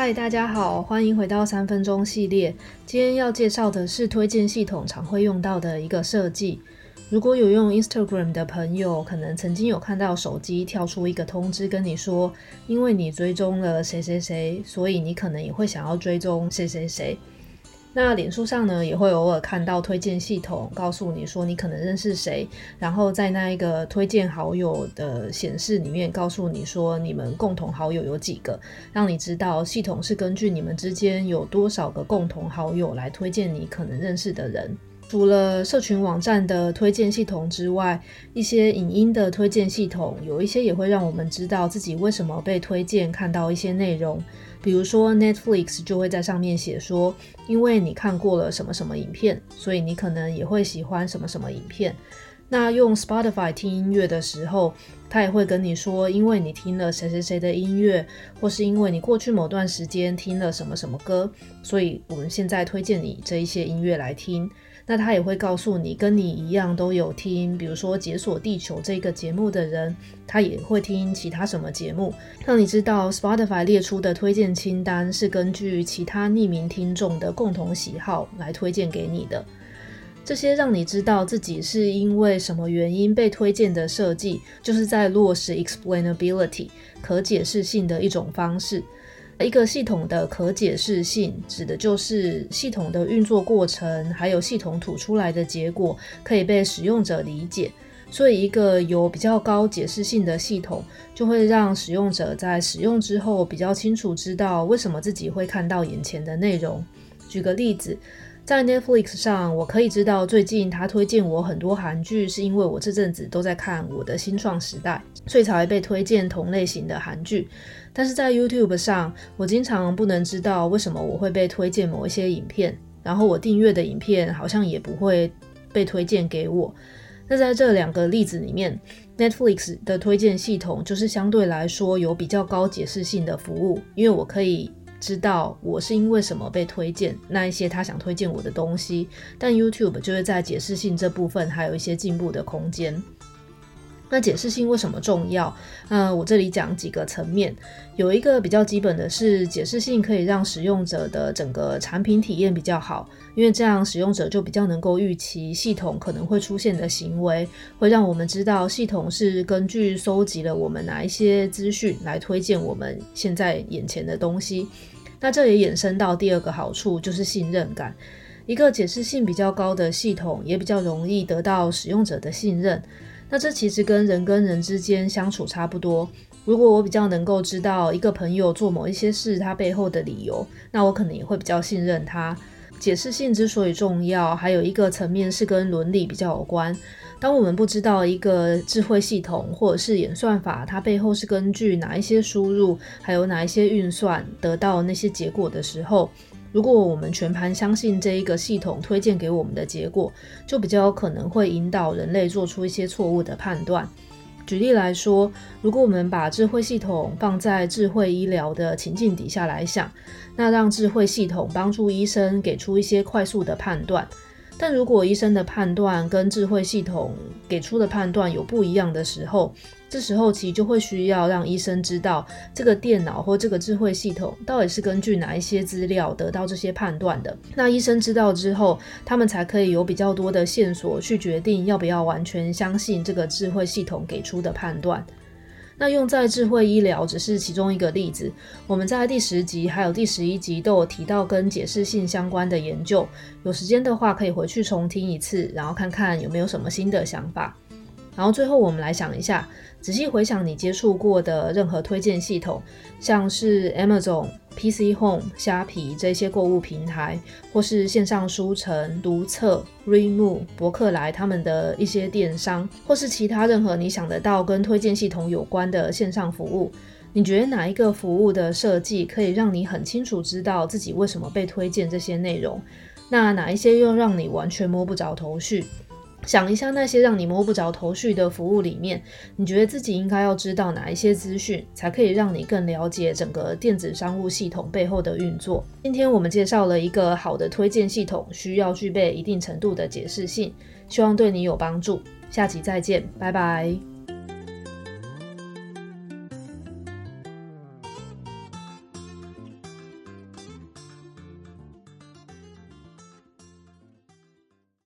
嗨，大家好，欢迎回到三分钟系列。今天要介绍的是推荐系统常会用到的一个设计。如果有用 Instagram 的朋友，可能曾经有看到手机跳出一个通知，跟你说，因为你追踪了谁谁谁，所以你可能也会想要追踪谁谁谁。那脸书上呢，也会偶尔看到推荐系统告诉你说你可能认识谁，然后在那一个推荐好友的显示里面告诉你说你们共同好友有几个，让你知道系统是根据你们之间有多少个共同好友来推荐你可能认识的人。除了社群网站的推荐系统之外，一些影音的推荐系统有一些也会让我们知道自己为什么被推荐看到一些内容。比如说 Netflix 就会在上面写说，因为你看过了什么什么影片，所以你可能也会喜欢什么什么影片。那用 Spotify 听音乐的时候，他也会跟你说，因为你听了谁谁谁的音乐，或是因为你过去某段时间听了什么什么歌，所以我们现在推荐你这一些音乐来听。那他也会告诉你，跟你一样都有听，比如说《解锁地球》这个节目的人，他也会听其他什么节目，让你知道 Spotify 列出的推荐清单是根据其他匿名听众的共同喜好来推荐给你的。这些让你知道自己是因为什么原因被推荐的设计，就是在落实 explainability 可解释性的一种方式。一个系统的可解释性，指的就是系统的运作过程，还有系统吐出来的结果可以被使用者理解。所以，一个有比较高解释性的系统，就会让使用者在使用之后比较清楚知道为什么自己会看到眼前的内容。举个例子。在 Netflix 上，我可以知道最近他推荐我很多韩剧，是因为我这阵子都在看《我的新创时代》，所以才被推荐同类型的韩剧。但是在 YouTube 上，我经常不能知道为什么我会被推荐某一些影片，然后我订阅的影片好像也不会被推荐给我。那在这两个例子里面，Netflix 的推荐系统就是相对来说有比较高解释性的服务，因为我可以。知道我是因为什么被推荐那一些他想推荐我的东西，但 YouTube 就会在解释性这部分还有一些进步的空间。那解释性为什么重要？那，我这里讲几个层面，有一个比较基本的是解释性可以让使用者的整个产品体验比较好，因为这样使用者就比较能够预期系统可能会出现的行为，会让我们知道系统是根据收集了我们哪一些资讯来推荐我们现在眼前的东西。那这也衍生到第二个好处，就是信任感。一个解释性比较高的系统，也比较容易得到使用者的信任。那这其实跟人跟人之间相处差不多。如果我比较能够知道一个朋友做某一些事，他背后的理由，那我可能也会比较信任他。解释性之所以重要，还有一个层面是跟伦理比较有关。当我们不知道一个智慧系统或者是演算法，它背后是根据哪一些输入，还有哪一些运算得到那些结果的时候，如果我们全盘相信这一个系统推荐给我们的结果，就比较有可能会引导人类做出一些错误的判断。举例来说，如果我们把智慧系统放在智慧医疗的情境底下来想，那让智慧系统帮助医生给出一些快速的判断。但如果医生的判断跟智慧系统给出的判断有不一样的时候，这时候其实就会需要让医生知道这个电脑或这个智慧系统到底是根据哪一些资料得到这些判断的。那医生知道之后，他们才可以有比较多的线索去决定要不要完全相信这个智慧系统给出的判断。那用在智慧医疗只是其中一个例子，我们在第十集还有第十一集都有提到跟解释性相关的研究，有时间的话可以回去重听一次，然后看看有没有什么新的想法。然后最后我们来想一下，仔细回想你接触过的任何推荐系统，像是 Amazon、PC Home、虾皮这些购物平台，或是线上书城、读册、Readmoo、博客来他们的一些电商，或是其他任何你想得到跟推荐系统有关的线上服务，你觉得哪一个服务的设计可以让你很清楚知道自己为什么被推荐这些内容？那哪一些又让你完全摸不着头绪？想一下那些让你摸不着头绪的服务里面，你觉得自己应该要知道哪一些资讯，才可以让你更了解整个电子商务系统背后的运作？今天我们介绍了一个好的推荐系统，需要具备一定程度的解释性，希望对你有帮助。下期再见，拜拜。